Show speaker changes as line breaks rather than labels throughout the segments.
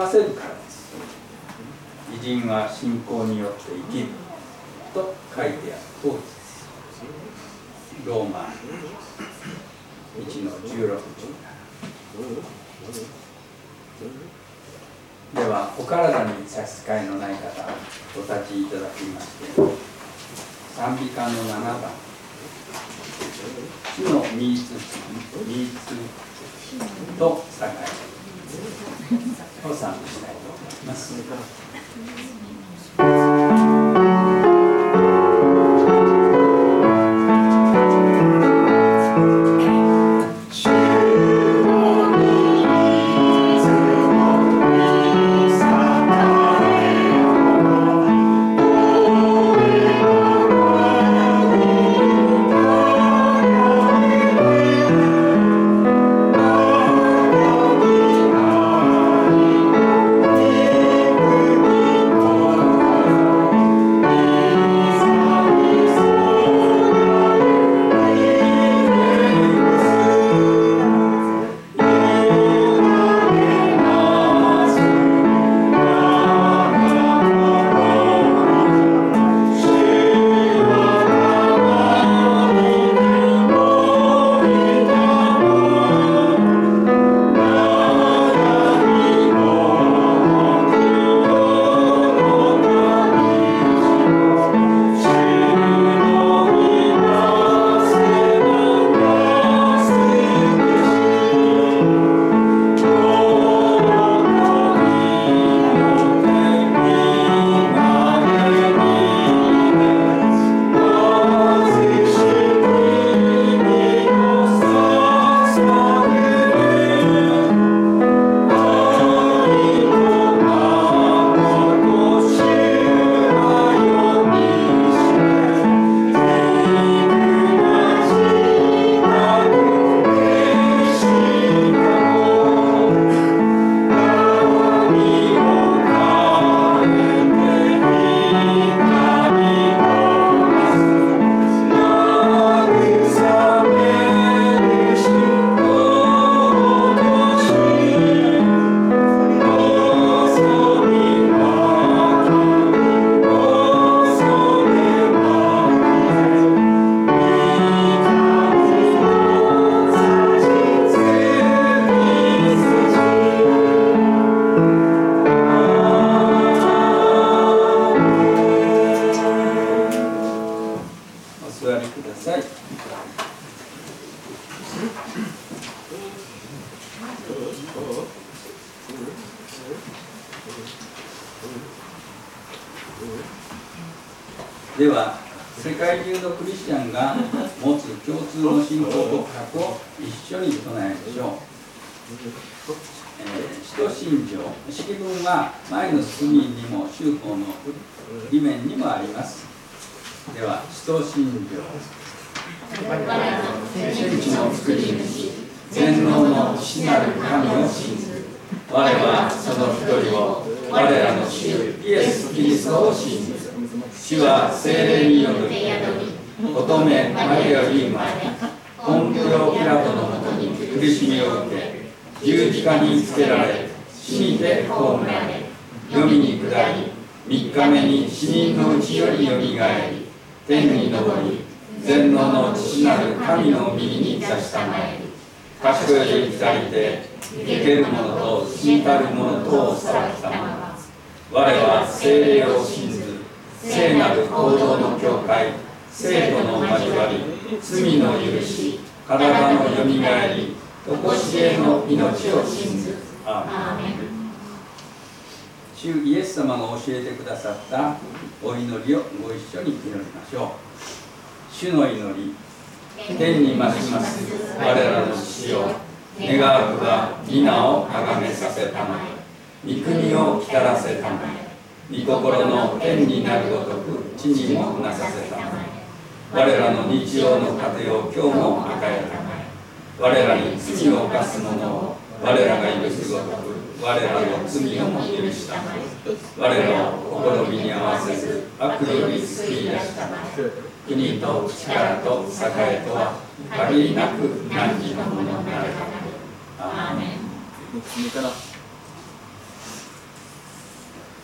ませるからです偉人は信仰によって生きると書いてある。通りですローマ1の16ではお体に差し支えのない方お立ちいただきまして賛美歌の7番「主の三つ三つと栄え」を参加したいと思います。飲みに下り三日目に死人のうちよりよみがえり天に昇り全能の父なる神の右に座したまえり賢より二人て生けるものと死にたるものとを裁きたま。我は精霊を信ず聖なる行動の境界生徒の交わり罪の許し体のよみがえりとこしえの命を信ず。アーメン。主イエス様が教えてくださったお祈りをご一緒に祈りましょう。主の祈り天に増します。我らの父よ願わくは皆を崇めさせたまえ。御国を来たらせたまえ。御心の天になるごとく地にもなさせたまえ。我らの日常の糧を今日も与えたまえ。我らに罪を犯す者を我らが許すごとく我らの罪をも許した。まえ我らを試みに合わせず悪より救い出した。まえ国と力と栄とは限りなく何時のものになる。アーメン。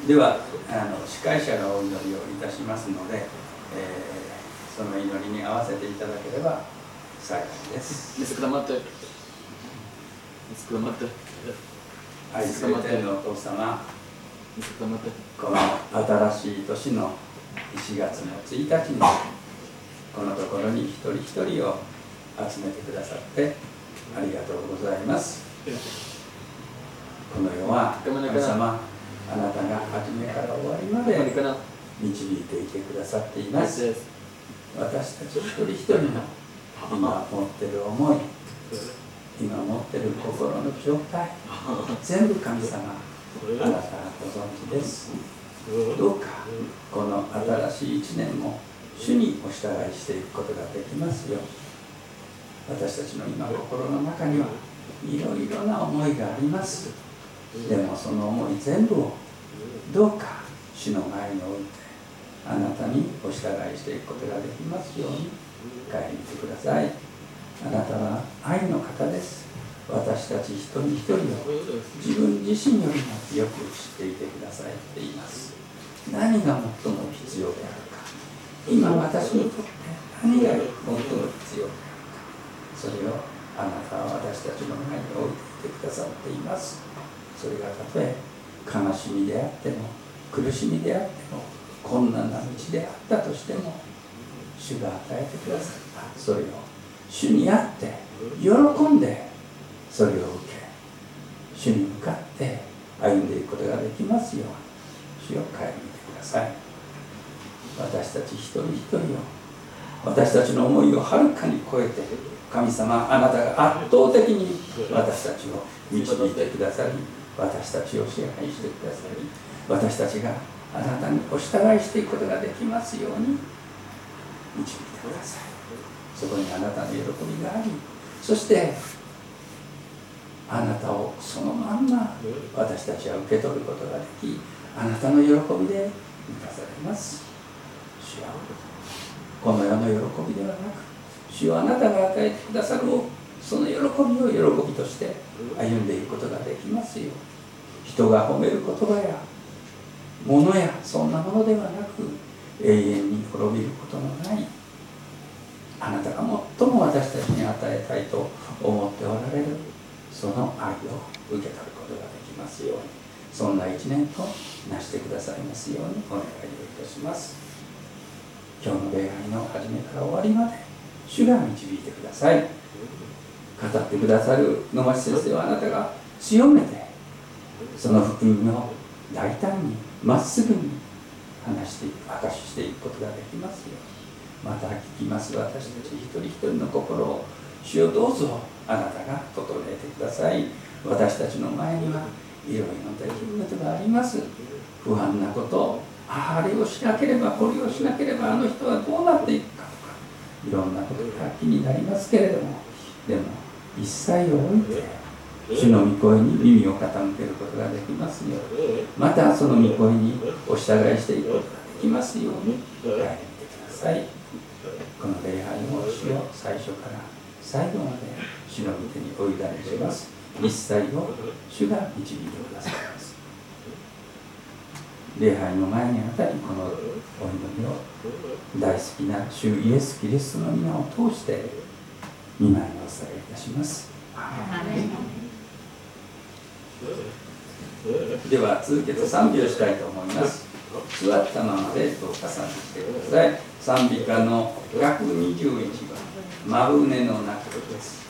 ではあの司会者がお祈りをいたしますので、えー、その祈りに合わせていただければ幸いです。愛する天のお父様、この新しい年の1月の1日にこのところに一人一人を集めてくださってありがとうございます。この世は神様あなたが初めから終わりまで導いていてくださっています。私たち一人一人の今持ってる思い今持ってる心の状態。全部神様あなたがご存知です。どうかこの新しい1年も主にお従いしていくことができますよ私たちの今心の中にはいろいろな思いがあります。でもその思い全部をどうか主の前に置いてあなたにお従いしていくことができますように帰りてくださいあなたは愛の方です。私たち一人一人を自分自身よりもよく知っていてくださいって言います。何が最も必要であるか。今私にとって何が最も必要であるか。それをあなたは私たちの前に置いていてくださっています。それがたとえ悲しみであっても苦しみであっても困難な道であったとしても主が与えてくださったそれを主にあって喜んでそれを受け主に向かって歩んでいくことができますように主を顧みてください。私たち一人一人を私たちの思いをはるかに超えて神様あなたが圧倒的に私たちを導いてくださり私たちを支配してくださり私たちがあなたにお従いしていくことができますように導いてください。そこにあなたの喜びがありそしてあなたをそのまんま私たちは受け取ることができあなたの喜びで満たされます。主はこの世の喜びではなく主はあなたが与えてくださるその喜びを喜びとして歩んでいくことができますよ人が褒める言葉や物やそんなものではなく永遠に滅びることのないあなたが最も私たちに与えたいと思っておられるその愛を受け取ることができますようにそんな一年となしてくださいますようにお願いをいたします。今日の礼拝の始めから終わりまで主が導いてください。語ってくださる野町先生はあなたが強めてその福音を大胆にまっすぐに話していく明かししていくことができますよまた聞きます。私たち一人一人の心を主をどうぞあなたが整えてください。私たちの前にはいろいろな出来事があります。不安なことあれをしなければこれをしなければあの人はどうなっていくかとかいろんなことが気になりますけれどもでも一切を置いて主の御声に耳を傾けることができますようにまたその御声にお従いしていくことができますように帰ってみてください。この礼拝を主を最初から最後まで主の御手にお委ねします。一切を主が導いてくださいます。礼拝の前にあたりこのお祈りを大好きな主イエス・キリストの皆を通して見舞いをお伝えいたします。では続けて賛美をしたいと思います座ったままでどうか賛美してください。賛美歌の121番「真舟の中です。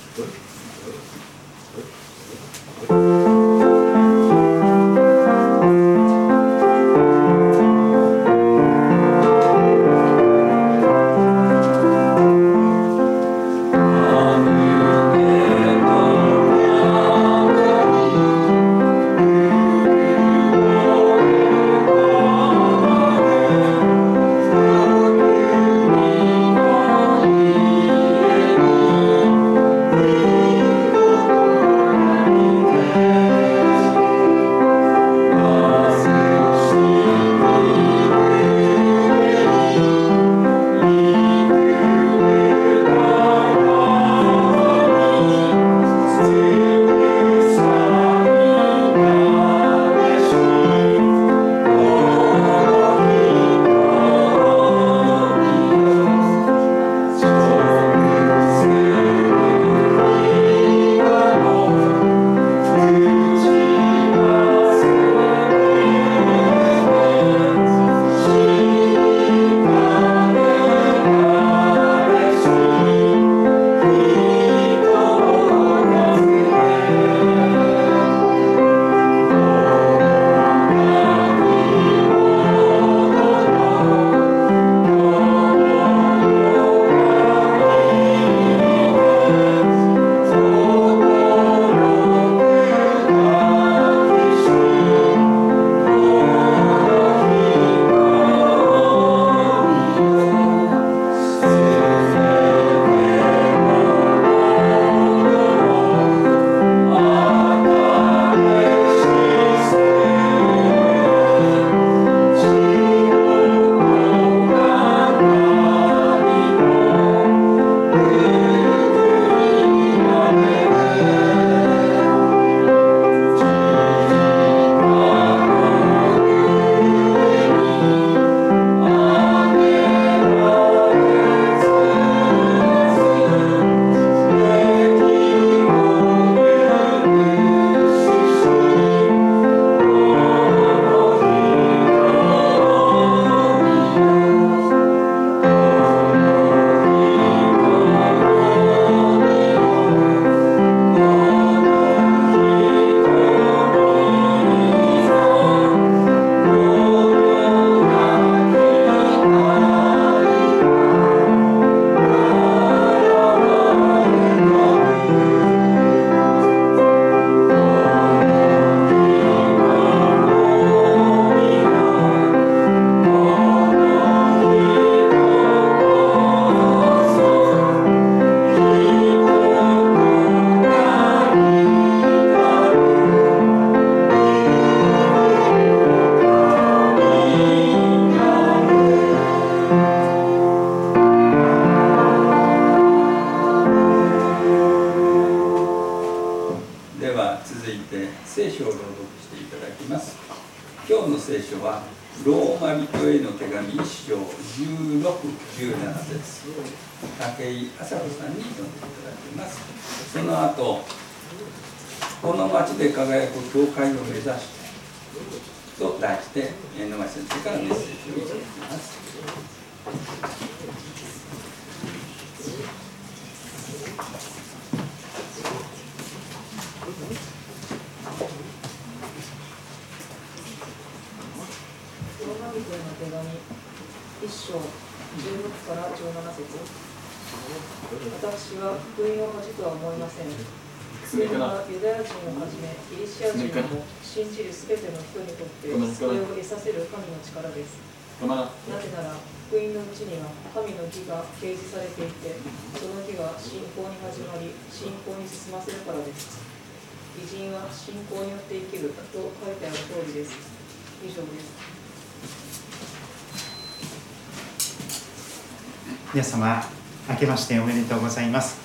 明けましておめでとうございます。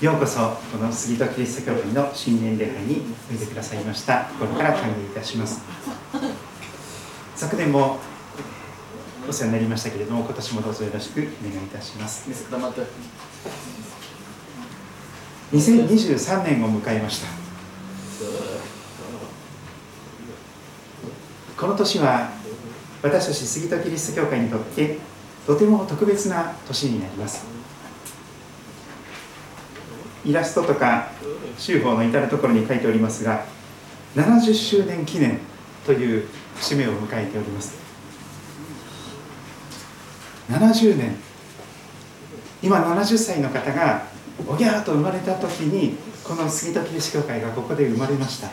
ようこそこの杉戸キリスト教会の新年礼拝においでくださいました。心から歓迎いたします。昨年もお世話になりましたけれども今年もどうぞよろしくお願いいたします。2023年を迎えました。この年は私たち杉戸キリスト教会にとってとても特別な年になります。イラストとか修法の至る所に書いておりますが70周年記念という節目を迎えております。70年。今70歳の方がおぎゃーと生まれた時にこの杉戸キリスト教会がここで生まれました。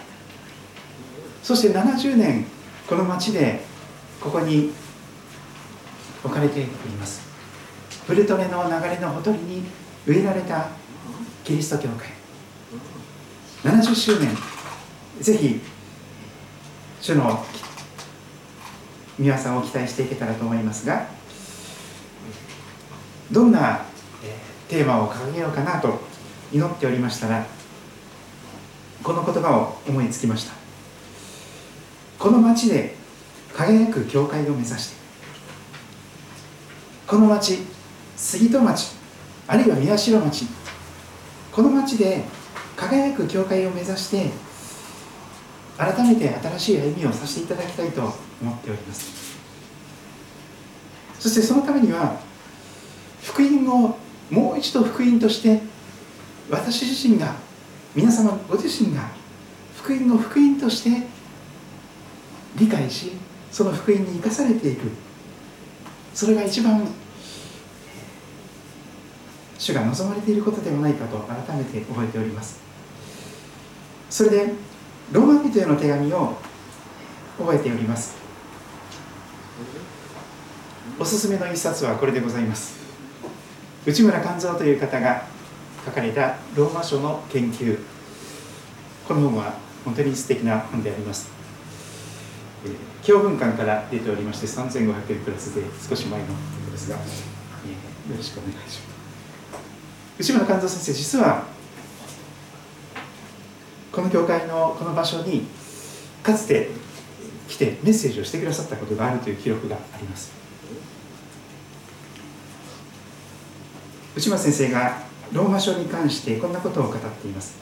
そして70年この町でここに置かれています。ブルトネの流れのほとりに植えられたキリスト教会。70周年。ぜひ主の皆さんを期待していけたらと思いますがどんなテーマを掲げようかなと祈っておりましたらこの言葉を思いつきました。この町で輝く教会を目指してこの町杉戸町あるいは宮代町この町で輝く教会を目指して改めて新しい歩みをさせていただきたいと思っております。そしてそのためには福音をもう一度福音として私自身が皆様ご自身が福音の福音として理解しその福音に生かされていく。それが一番主が望まれていることではないかと改めて覚えております。それでローマ人への手紙を覚えております。おすすめの一冊はこれでございます。内村勘三という方が書かれたローマ書の研究。この本は本当に素敵な本であります。教文館から出ておりまして3500円プラスで少し前のことですが、えー、よろしくお願いします。内村勘三先生実はこの教会のこの場所にかつて来てメッセージをしてくださったことがあるという記録があります。内村先生がローマ書に関してこんなことを語っています。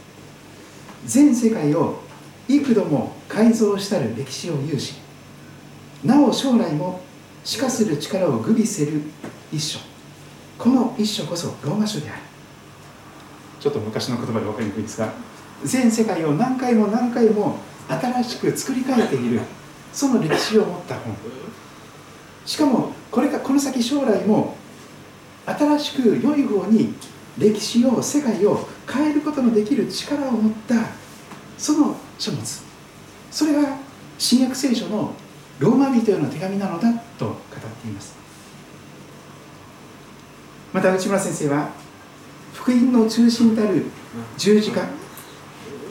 全世界を幾度も改造したる歴史を有しなお将来も死化する力を具備せる一書。この一書こそローマ書である。ちょっと昔の言葉で分かりにくいですが全世界を何回も何回も新しく作り変えているその歴史を持った本。しかもこれがこの先将来も新しく良い方に歴史を世界を変えることのできる力を持ったその書物。それが新約聖書のローマ人への手紙なのだと語っています。また内村先生は福音の中心たる十字架。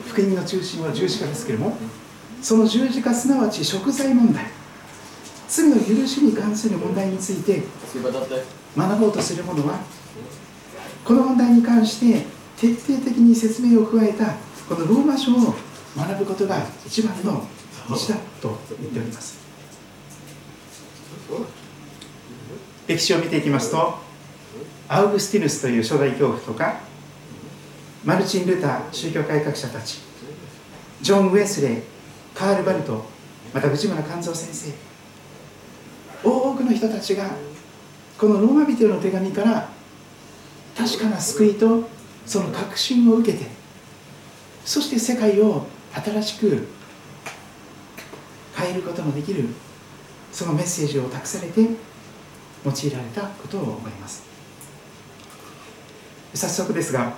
福音の中心は十字架ですけれどもその十字架すなわち食材問題。罪の許しに関する問題について学ぼうとする者はこの問題に関して徹底的に説明を加えたこのローマ書を学ぶことが一番の道だと言っております。歴史を見ていきますとアウグスティヌスという初代教父とかマルチン・ルーター宗教改革者たちジョン・ウェスレーカール・バルトまた藤村勘三先生多くの人たちがこのローマ人への手紙から確かな救いとその確信を受けてそして世界を新しく変えることのできるそのメッセージを託されて用いられたことを思います。早速ですが、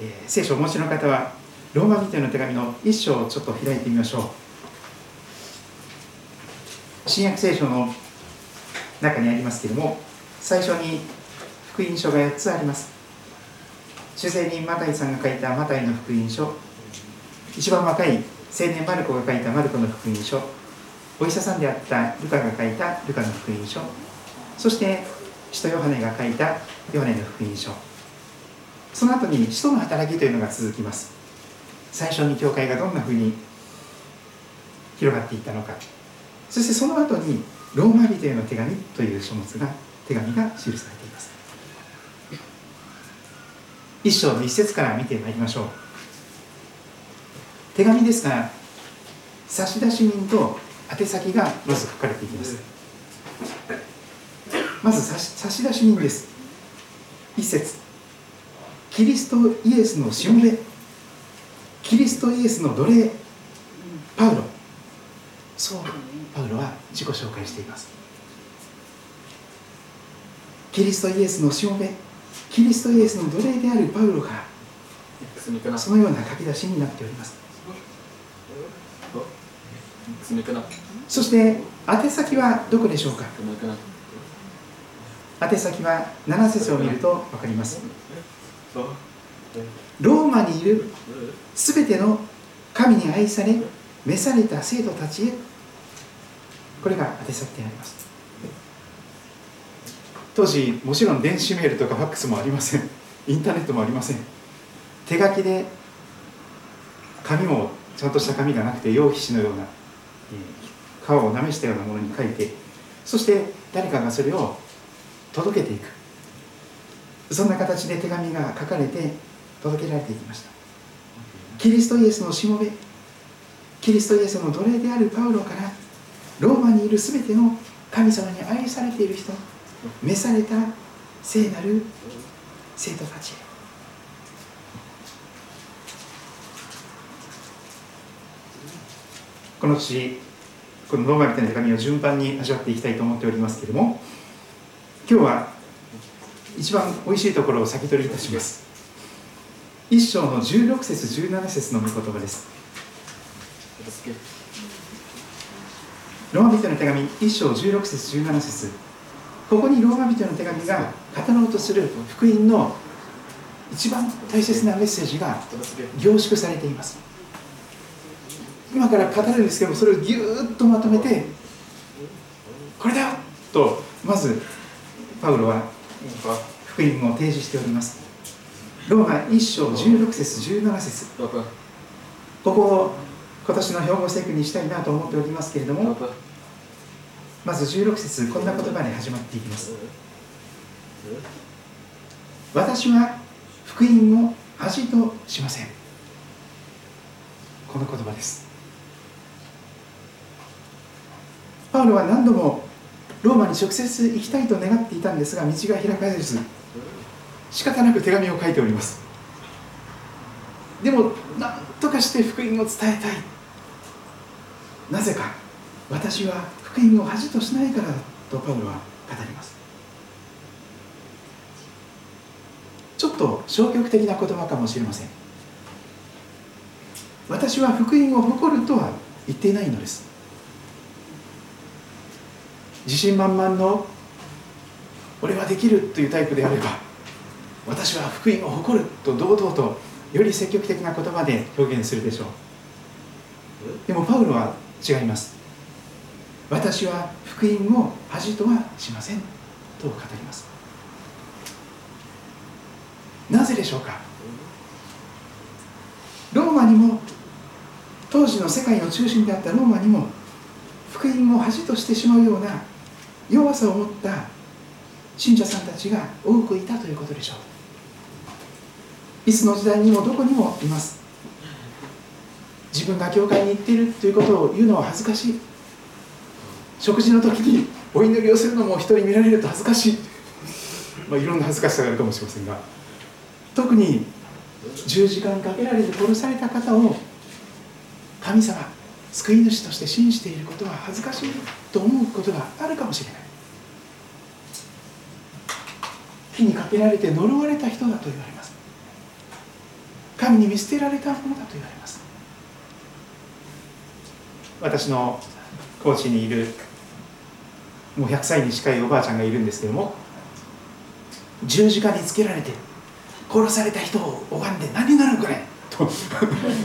えー、聖書をお持ちの方はローマ人への手紙の一章をちょっと開いてみましょう。新約聖書の中にありますけれども最初に福音書が4つあります。主税人マタイさんが書いたマタイの福音書一番若い青年マルコが書いたマルコの福音書。お医者さんであったルカが書いたルカの福音書。そして使徒ヨハネが書いたヨハネの福音書。その後に使徒の働きというのが続きます。最初に教会がどんなふうに広がっていったのか。そしてその後にローマ人への手紙という書物が手紙が記されています。一章の一節から見てまいりましょう。手紙ですが差出人と宛先がまず書かれていきます。まず差出人です。一節。キリストイエスのしもべ。キリストイエスの奴隷。パウロ。そうパウロは自己紹介しています。キリストイエスのしもべ。キリストイエスの奴隷であるパウロからそのような書き出しになっておりますそして宛先はどこでしょうか？宛先は7節を見ると分かります。ローマにいるすべての神に愛され召された生徒たちへこれが宛先であります。当時もちろん電子メールとかファックスもありません。インターネットもありません。手書きで紙もちゃんとした紙がなくて用皮紙のような皮をなめしたようなものに書いてそして誰かがそれを届けていく。そんな形で手紙が書かれて届けられていきました。キリストイエスのしもべ。キリストイエスの奴隷であるパウロからローマにいる全ての神様に愛されている人召された聖なる生徒たち。へこの年このローマ人の手紙を順番に味わっていきたいと思っておりますけれども今日は一番おいしいところを先取りいたします。一章の16節17節の御言葉です。ローマ人の手紙一章16節17節。ここにローマ人の手紙が語ろうとする福音の一番大切なメッセージが凝縮されています。今から語るんですけどそれをぎゅーっとまとめてこれだよとまずパウロは福音を提示しております。ローマ1章16節17節。ここを今年の標語セクにしたいなと思っておりますけれどもまず16節こんな言葉で始まっていきます。私は福音を恥としません。この言葉ですパウロは何度もローマに直接行きたいと願っていたんですが道が開かれず仕方なく手紙を書いております。でも何とかして福音を伝えたい。なぜか私は福音を恥としないからとパウロは語ります。ちょっと消極的な言葉かもしれません。私は福音を誇るとは言っていないのです。自信満々の俺はできるというタイプであれば私は福音を誇ると堂々とより積極的な言葉で表現するでしょう。でもパウロは違います。私は福音を恥とはしませんと語ります。なぜでしょうか？ローマにも当時の世界の中心であったローマにも福音を恥としてしまうような弱さを持った信者さんたちが多くいたということでしょう。いつの時代にもどこにもいます。自分が教会に行っているということを言うのは恥ずかしい。食事の時にお祈りをするのも人に見られると恥ずかしい、まあ、いろんな恥ずかしさがあるかもしれませんが。特に十字架にかけられて殺された方を神様救い主として信じていることは恥ずかしいと思うことがあるかもしれない。火にかけられて呪われた人だと言われます。神に見捨てられたものだと言われます。私の高知にいるもう100歳に近いおばあちゃんがいるんですけども十字架につけられて殺された人を拝んで何になるこれと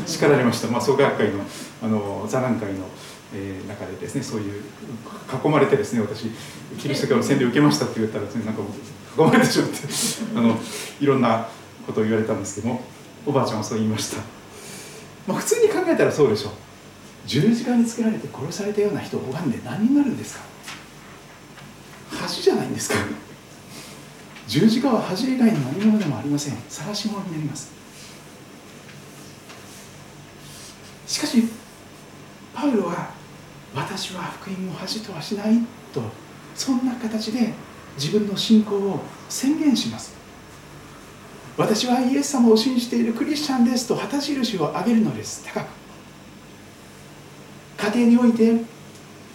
叱られました、まあ、創価学会のあの座談会の、えー、中でですねそういう囲まれてですね私キリスト教の洗礼を受けましたって言ったらですねなんか囲まれてしまって あのいろんなことを言われたんですけどもおばあちゃんはそう言いました、まあ、普通に考えたらそうでしょう。十字架につけられて殺されたような人を拝んで何になるんですか。恥じゃないんですか。十字架は恥以外の何物でもありません。晒し物になります。しかしパウロは私は福音を恥とはしないとそんな形で自分の信仰を宣言します。私はイエス様を信じているクリスチャンですと旗印を上げるのです。高く。家庭において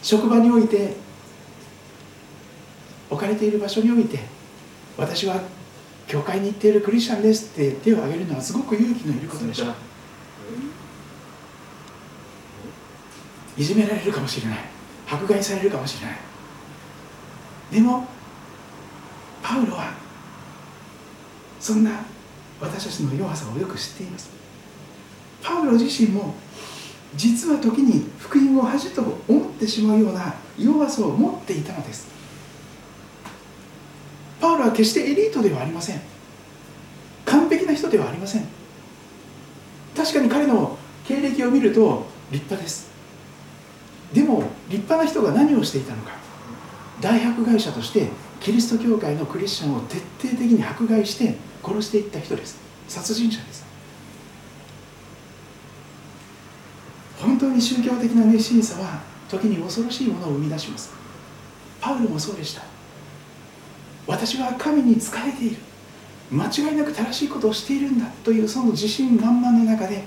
職場において置かれている場所において私は教会に行っているクリスチャンですって手を挙げるのはすごく勇気のいることでしょう。いじめられるかもしれない。迫害されるかもしれない。でもパウロはそんな私たちの弱さをよく知っています。パウロ自身も実は時に福音を恥と思ってしまうような弱さを持っていたのです。パウロは決してエリートではありません。完璧な人ではありません。確かに彼の経歴を見ると立派です。でも立派な人が何をしていたのか。大迫害者としてキリスト教会のクリスチャンを徹底的に迫害して殺していった人です。殺人者です。本当に宗教的な熱心さは時に恐ろしいものを生み出します。パウロもそうでした。私は神に仕えている。間違いなく正しいことをしているんだというその自信満々の中で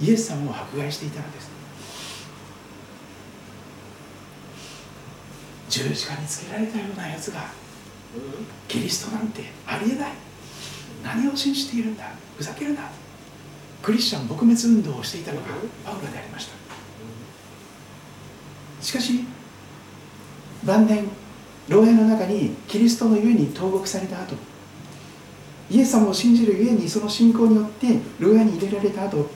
イエス様を迫害していたのです。十字架につけられたようなやつがキリストなんてありえない。何を信じているんだ。ふざけるな。クリスチャン撲滅運動をしていたのがパウロでありました。しかし晩年牢屋の中にキリストのゆえに投獄された後イエス様を信じるゆえにその信仰によって牢屋に入れられた後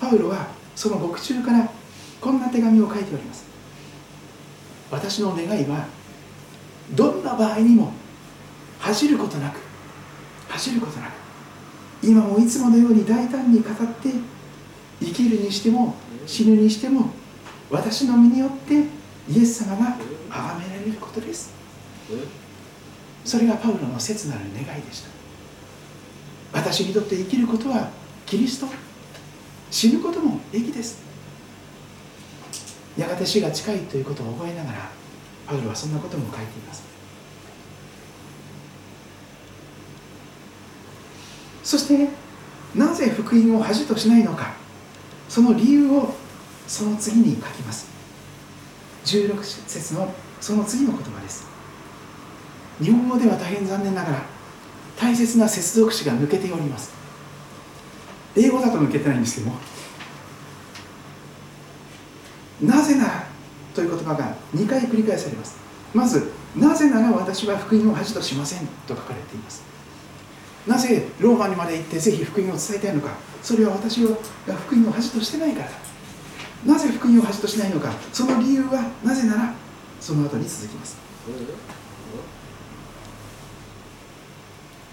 パウロはその獄中からこんな手紙を書いております。私の願いはどんな場合にも恥じることなく走ることなく今もいつものように大胆に語って生きるにしても死ぬにしても私の身によってイエス様が崇められることです。それがパウロの切なる願いでした。私にとって生きることはキリスト。死ぬことも益です。やがて死が近いということを覚えながらパウロはそんなことも書いています。そしてなぜ福音を恥としないのかその理由をその次に書きます。16節のその次の言葉です。日本語では大変残念ながら大切な接続詞が抜けております。英語だと抜けてないんですけどもなぜならという言葉が2回繰り返されます。まずなぜなら私は福音を恥としませんと書かれています。なぜローマにまで行ってぜひ福音を伝えたいのか。それは私が福音を恥としてないからだ。なぜ福音を恥としないのか。その理由はなぜならその後に続きます。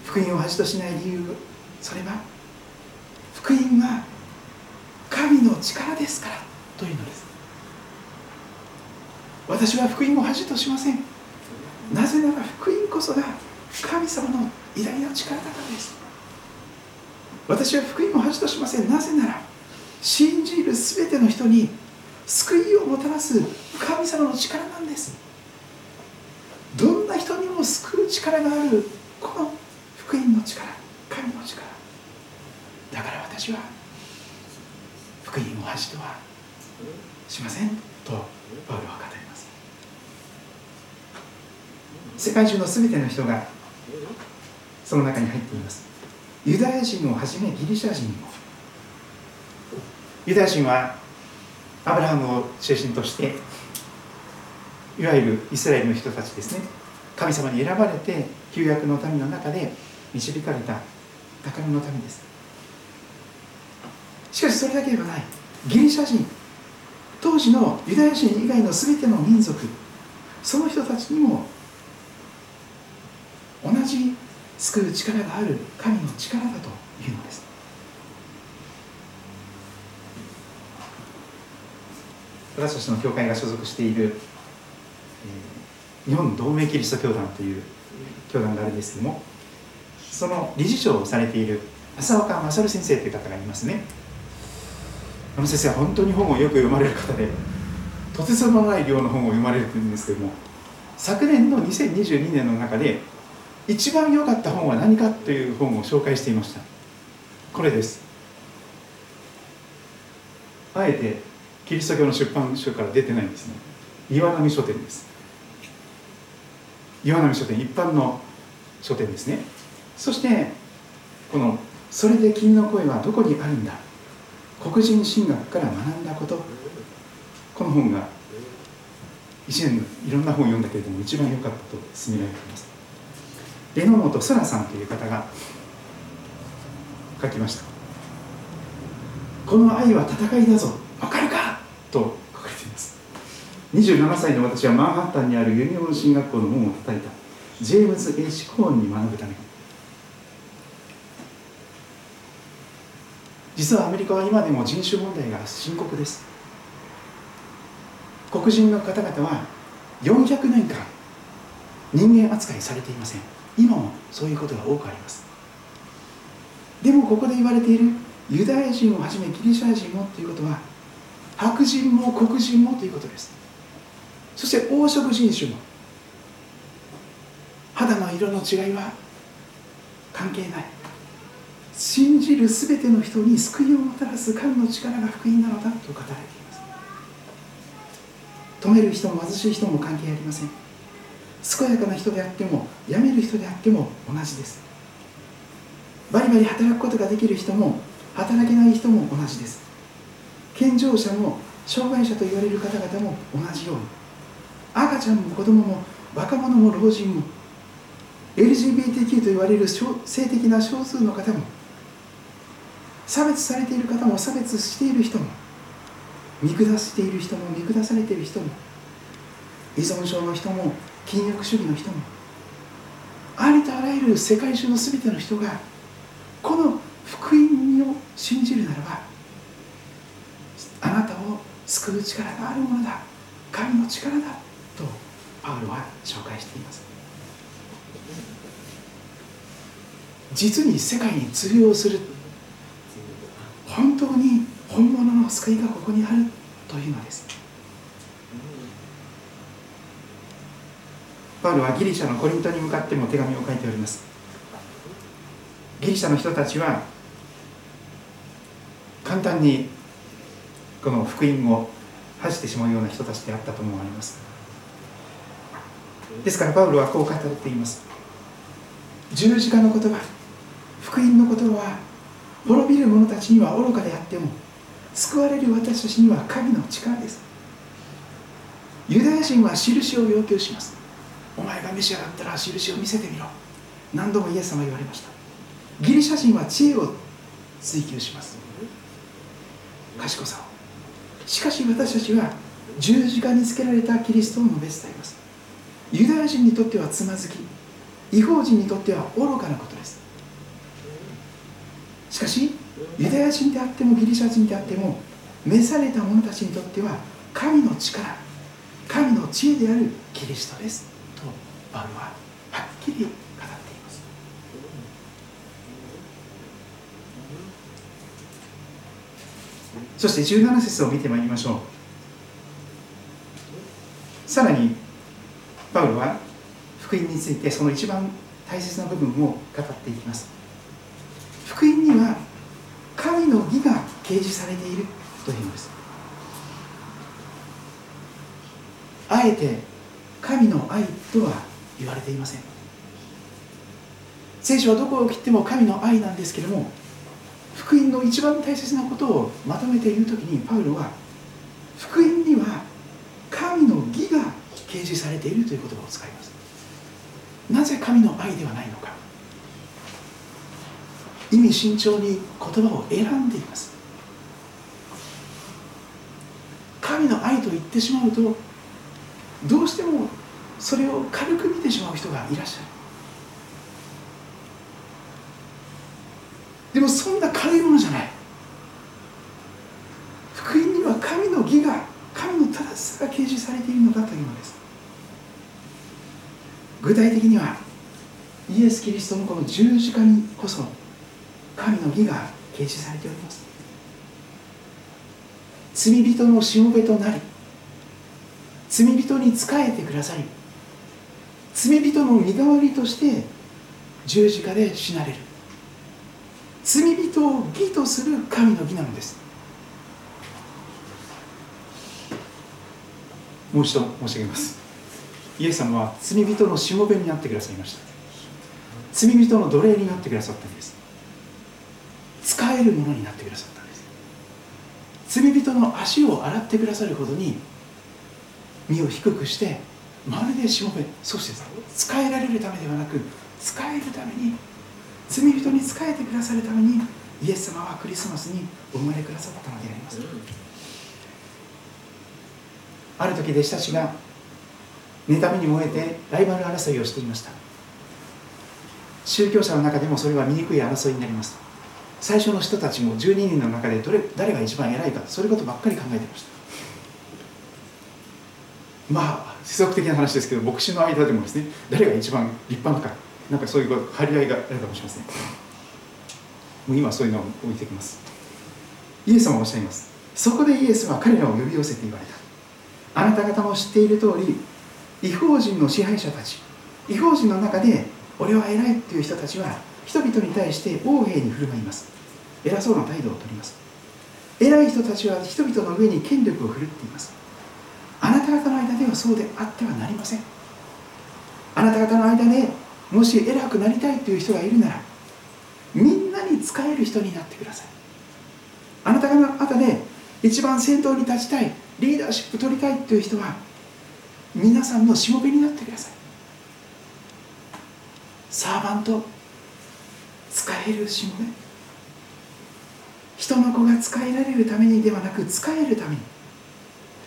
福音を恥としない理由それは福音は神の力ですからというのです。私は福音を恥としません。なぜなら福音こそが神様の偉大な力だからです。私は福音を恥としません。なぜなら信じる全ての人に救いをもたらす神様の力なんです。どんな人にも救う力があるこの福音の力神の力。だから私は福音を恥とはしませんとパウロは語り世界中の全ての人がその中に入っています。ユダヤ人をはじめギリシャ人も。ユダヤ人はアブラハムを中心としていわゆるイスラエルの人たちですね。神様に選ばれて旧約の民の中で導かれた宝の民です。しかしそれだけではない。ギリシャ人。当時のユダヤ人以外の全ての民族。その人たちにも同じ救う力がある神の力だというのです。私たちの教会が所属している、えー、日本同盟キリスト教団という教団があるんですけどもその理事長をされている浅岡勝先生という方がいますね。あの先生は本当に本をよく読まれる方でとてつもない量の本を読まれるんですけども昨年の2022年の中で一番良かった本は何かという本を紹介していました。これです。あえてキリスト教の出版社から出てないんですね。岩波書店です。岩波書店一般の書店ですね。そしてこの「それで君の声はどこにあるんだ」黒人神学から学んだこと。この本が一年いろんな本を読んだけれども一番良かったと勧められています。榎本空さんという方が書きました。この愛は戦いだぞ。わかるか？と書かれています。27歳の私はマンハッタンにあるユニオン進学校の門を叩いた。ジェームズ・ H・ コーンに学ぶため。に実はアメリカは今でも人種問題が深刻です。黒人の方々は400年間人間扱いされていません。今もそういうことが多くあります。でもここで言われているユダヤ人をはじめギリシャ人もということは白人も黒人もということです。そして黄色人種も肌の色の違いは関係ない。信じる全ての人に救いをもたらす神の力が福音なのだと語られています。止める人も貧しい人も関係ありません。健やかな人であっても辞める人であっても同じです。バリバリ働くことができる人も働けない人も同じです。健常者も障害者と言われる方々も同じように。赤ちゃんも子供も若者も老人も LGBTQ と言われる性的な少数の方も差別されている方も差別している人も見下している人も見下されている人も依存症の人も禁欲主義の人もありとあらゆる世界中の全ての人がこの福音を信じるならばあなたを救う力があるものだ神の力だとパウロは紹介しています。実に世界に通用する本当に本物の救いがここにあるというのですパウロはギリシャのコリントに向かっても手紙を書いております。ギリシャの人たちは簡単にこの福音を恥じてしまうような人たちであったと思われます。ですからパウロはこう語っています。十字架の言葉福音の言葉は滅びる者たちには愚かであっても救われる私たちには神の力です。ユダヤ人は印を要求します。お前が召し上がったら印を見せてみろ。何度もイエス様は言われました。ギリシャ人は知恵を追求します。賢さを。しかし私たちは十字架につけられたキリストを述べ伝えます。ユダヤ人にとってはつまずき。違法人にとっては愚かなことです。しかしユダヤ人であってもギリシャ人であっても召された者たちにとっては神の力神の知恵であるキリストです。パウロははっきり語っています。そして17節を見てまいりましょう。さらにパウロは福音についてその一番大切な部分を語っていきます。福音には神の義が掲示されているというのです。あえて神の愛とは言われていません。聖書はどこを切っても神の愛なんですけれども福音の一番大切なことをまとめて言う時にパウロは福音には神の義が掲示されているという言葉を使います。なぜ神の愛ではないのか。意味慎重に言葉を選んでいます。神の愛と言ってしまうとどうしてもそれを軽く見てしまう人がいらっしゃる。でもそんな軽いものじゃない。福音には神の義が神の正しさが掲示されているのだというのです。具体的にはイエス・キリストのこの十字架にこそ神の義が掲示されております。罪人のしもべとなり罪人に仕えてくださり罪人の身代わりとして十字架で死なれる。罪人を義とする神の義なのです。もう一度申し上げます。イエス様は罪人のしもべになってくださいました。罪人の奴隷になってくださったんです。使えるものになってくださったんです。罪人の足を洗ってくださるほどに身を低くしてまるでしもべそして使えられるためではなく使えるために罪人に仕えてくださるためにイエス様はクリスマスにお生まれくださったのであります。ある時弟子たちが妬みに燃えてライバル争いをしていました。宗教者の中でもそれは醜い争いになります。最初の人たちも12人の中でどれ誰が一番偉いかそれことばっかり考えてました。まあ世俗的な話ですけど牧師の間でもですね誰が一番立派なかなんかそういう張り合いがあるかもしれません。もう今そういうのを置いてきます。イエス様おっしゃいます。そこでイエスは彼らを呼び寄せて言われた。あなた方も知っている通り違法人の支配者たち違法人の中で俺は偉いっていう人たちは人々に対して横柄に振る舞います。偉そうな態度をとります。偉い人たちは人々の上に権力を振るっています。あなた方の間ではそうであってはなりません。あなた方の間でもし偉くなりたいという人がいるならみんなに使える人になってください。あなた方の方で一番先頭に立ちたいリーダーシップ取りたいという人は皆さんのしもべになってください。サーバント使えるしもべ。人の子が使えられるためにではなく使えるために。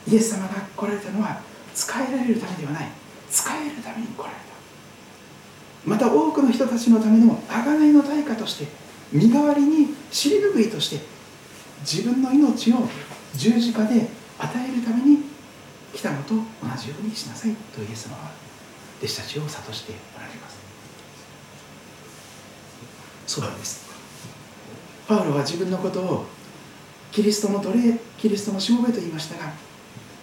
イエス様が来られたのは使えられるためではない。使えるために来られた。また多くの人たちのための贖いの対価として身代わりに尻拭いとして自分の命を十字架で与えるために来たのと同じようにしなさいとイエス様は弟子たちを諭しておられます。そうなんです。パウロは自分のことをキリストの奴隷キリストのしもべと言いましたが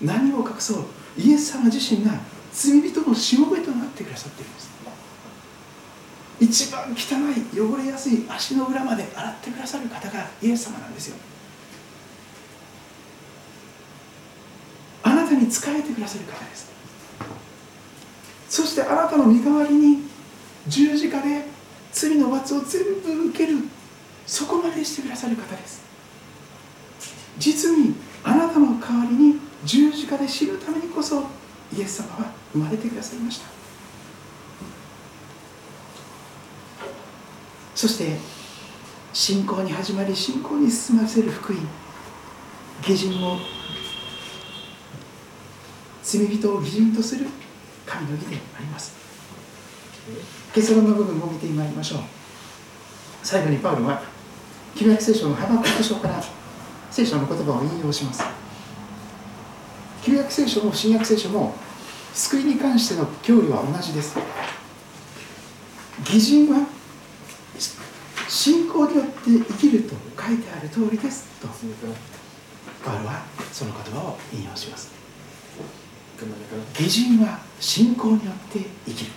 何を隠そう？イエス様自身が罪人のしもべとなってくださっているんです。一番汚い汚れやすい足の裏まで洗ってくださる方がイエス様なんですよ。あなたに仕えてくださる方です。そしてあなたの身代わりに十字架で罪の罰を全部受けるそこまでしてくださる方です。実にあなたの代わりに十字架で死ぬためにこそイエス様は生まれてくださいました。そして信仰に始まり信仰に進ませる福音義人を罪人を義人とする神の義であります。結論の部分を見てまいりましょう。最後にパウロは旧約聖書の幅国書から聖書の言葉を引用します。旧約聖書も新約聖書も救いに関しての教理は同じです。義人は信仰によって生きると書いてある通りです。と。パウロはその言葉を引用します。義人は信仰によって生きる。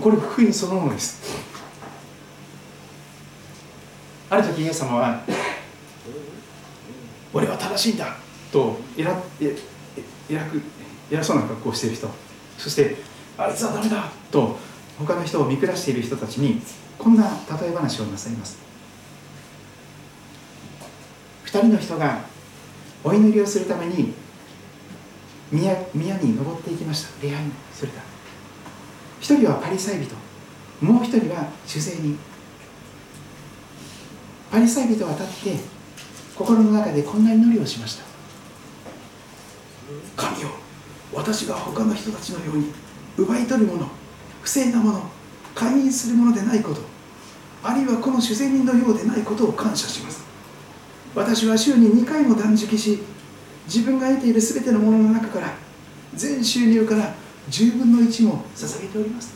これ福音そのものです。ある時イエス様は「俺は正しいんだ」と偉く偉そうな格好をしている人。そして「あいつはダメだ」と他の人を見下している人たちにこんな例え話をなさいます。2人の人がお祈りをするために宮宮に登っていきました。礼拝にそれだ。1人はパリサイ人。もう1人は主税人。パリサイ人は立って心の中でこんな祈りをしました。神よ私が他の人たちのように奪い取るもの不正なもの介入するものでないことあるいはこの主税人のようでないことを感謝します。私は週に2回も断食し自分が得ている全てのものの中から全収入から10分の1も捧げております。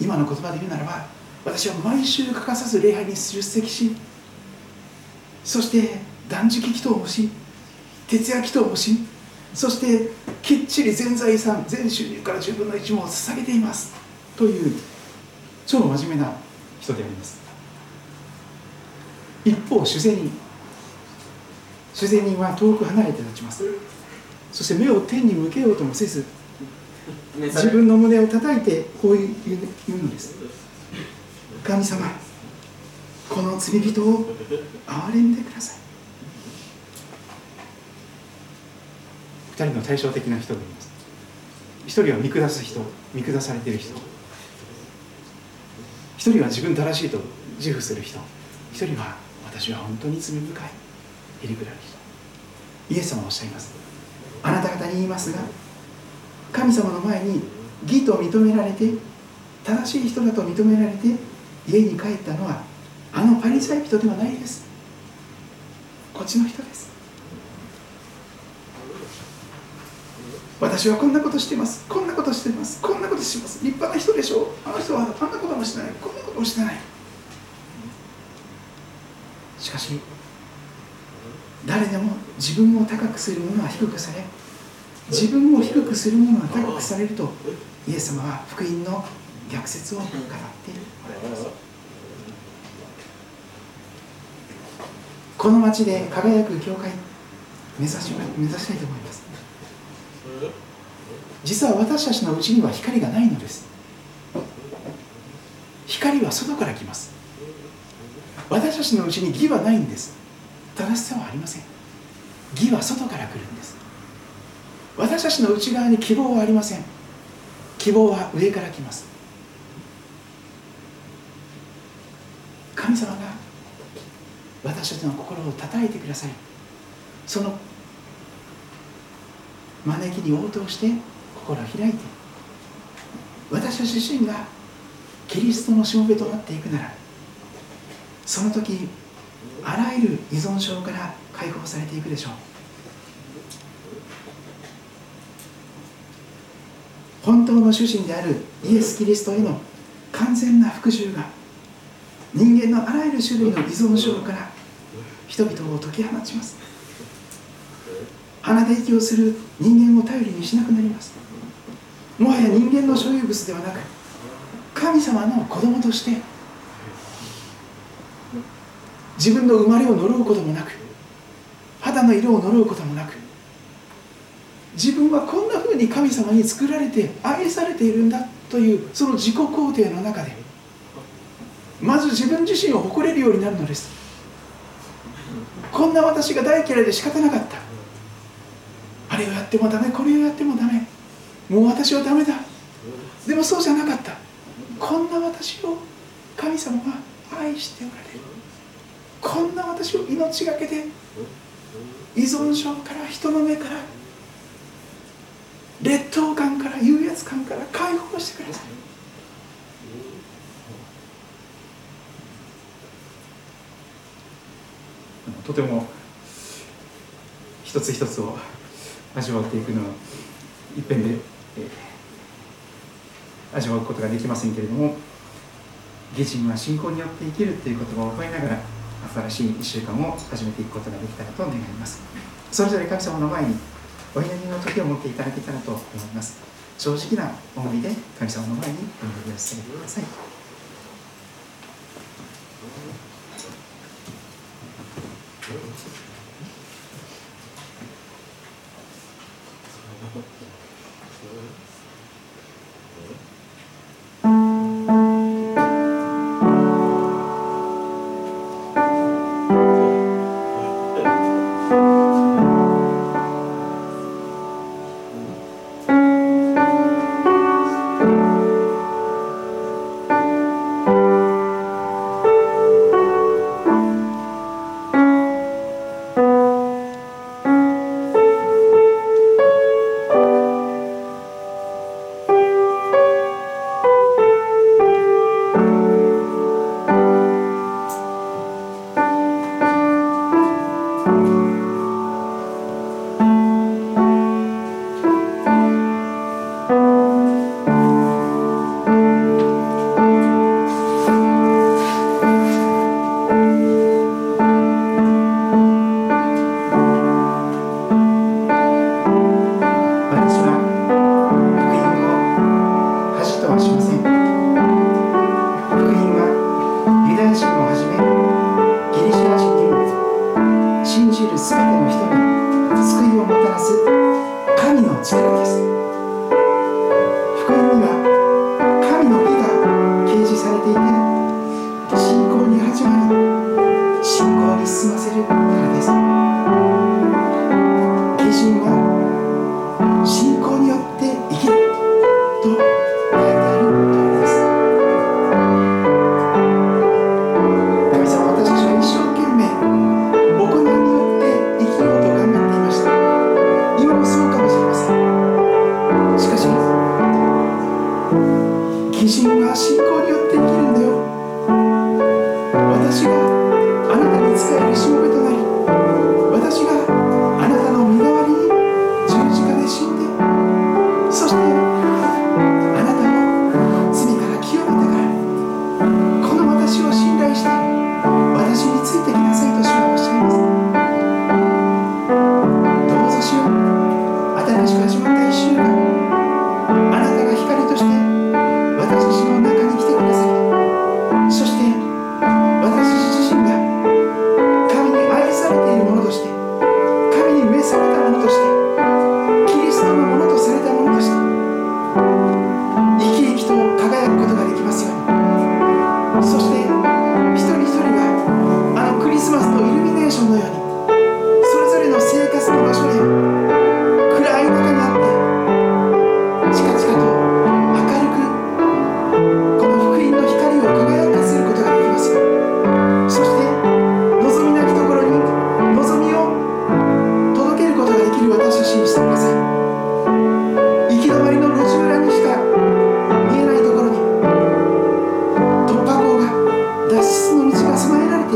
今の言葉で言うならば私は毎週欠かさず礼拝に出席しそして断食祈祷もし徹夜祈祷もしそしてきっちり全財産全収入から10分の1も捧げています。という超真面目な人であります。一方主税人主税人は遠く離れて立ちます。そして目を天に向けようともせず自分の胸を叩いてこう言うのです。神様この罪人を憐れんでください。2人の対照的な人がいます。1人は見下す人見下されている人。1人は自分正しいと自負する人。1人は私は本当に罪深いへりくらる人。イエス様はおっしゃいます。あなた方に言いますが神様の前に義と認められて正しい人だと認められて家に帰ったのはあのパリサイ人ではないです。こっちの人です。私はこんなことしてます。こんなことしてます。こんなことします。立派な人でしょ。うあの人はあんなこともしてない。こんなこともしてない。しかし誰でも自分を高くする者は低くされ自分を低くする者は高くされるとイエス様は福音の逆説を語っている。この町で輝く教会目指し目指したいと思います。実は私たちのうちには光がないのです。光は外から来ます。私たちのうちに義はないんです。正しさはありません。義は外から来るんです。私たちの内側に希望はありません。希望は上から来ます。神様が私たちの心を叩いてくださいその招きに応答して心を開いて私自身がキリストのしもべとなっていくならその時あらゆる依存症から解放されていくでしょう。本当の主人であるイエス・キリストへの完全な服従が人間のあらゆる種類の依存症から人々を解き放ちます。鼻で息をする人間を頼りにしなくなります。もはや人間の所有物ではなく神様の子供として自分の生まれを呪うこともなく肌の色を呪うこともなく自分はこんなふうに神様に作られて愛されているんだというその自己肯定の中でまず自分自身を誇れるようになるのです。こんな私が大嫌いで仕方なかった。あれをやってもダメこれをやってもダメ。もう私はダメだ。でもそうじゃなかった。こんな私を神様は愛しておられる。こんな私を命がけで。依存症から人の目から。劣等感から優越感から解放してください。とても一つ一つを味わっていくのは一遍で、え味わうことができませんけれども下人は信仰によって生きるという言葉を覚えながら新しい1週間を始めていくことができたらと願います。それぞれ神様の前にお祈りの時を持っていただけたらと思います。正直な思いで神様の前にお祈りをさせてください。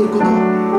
良い羊となりますように導いてくださ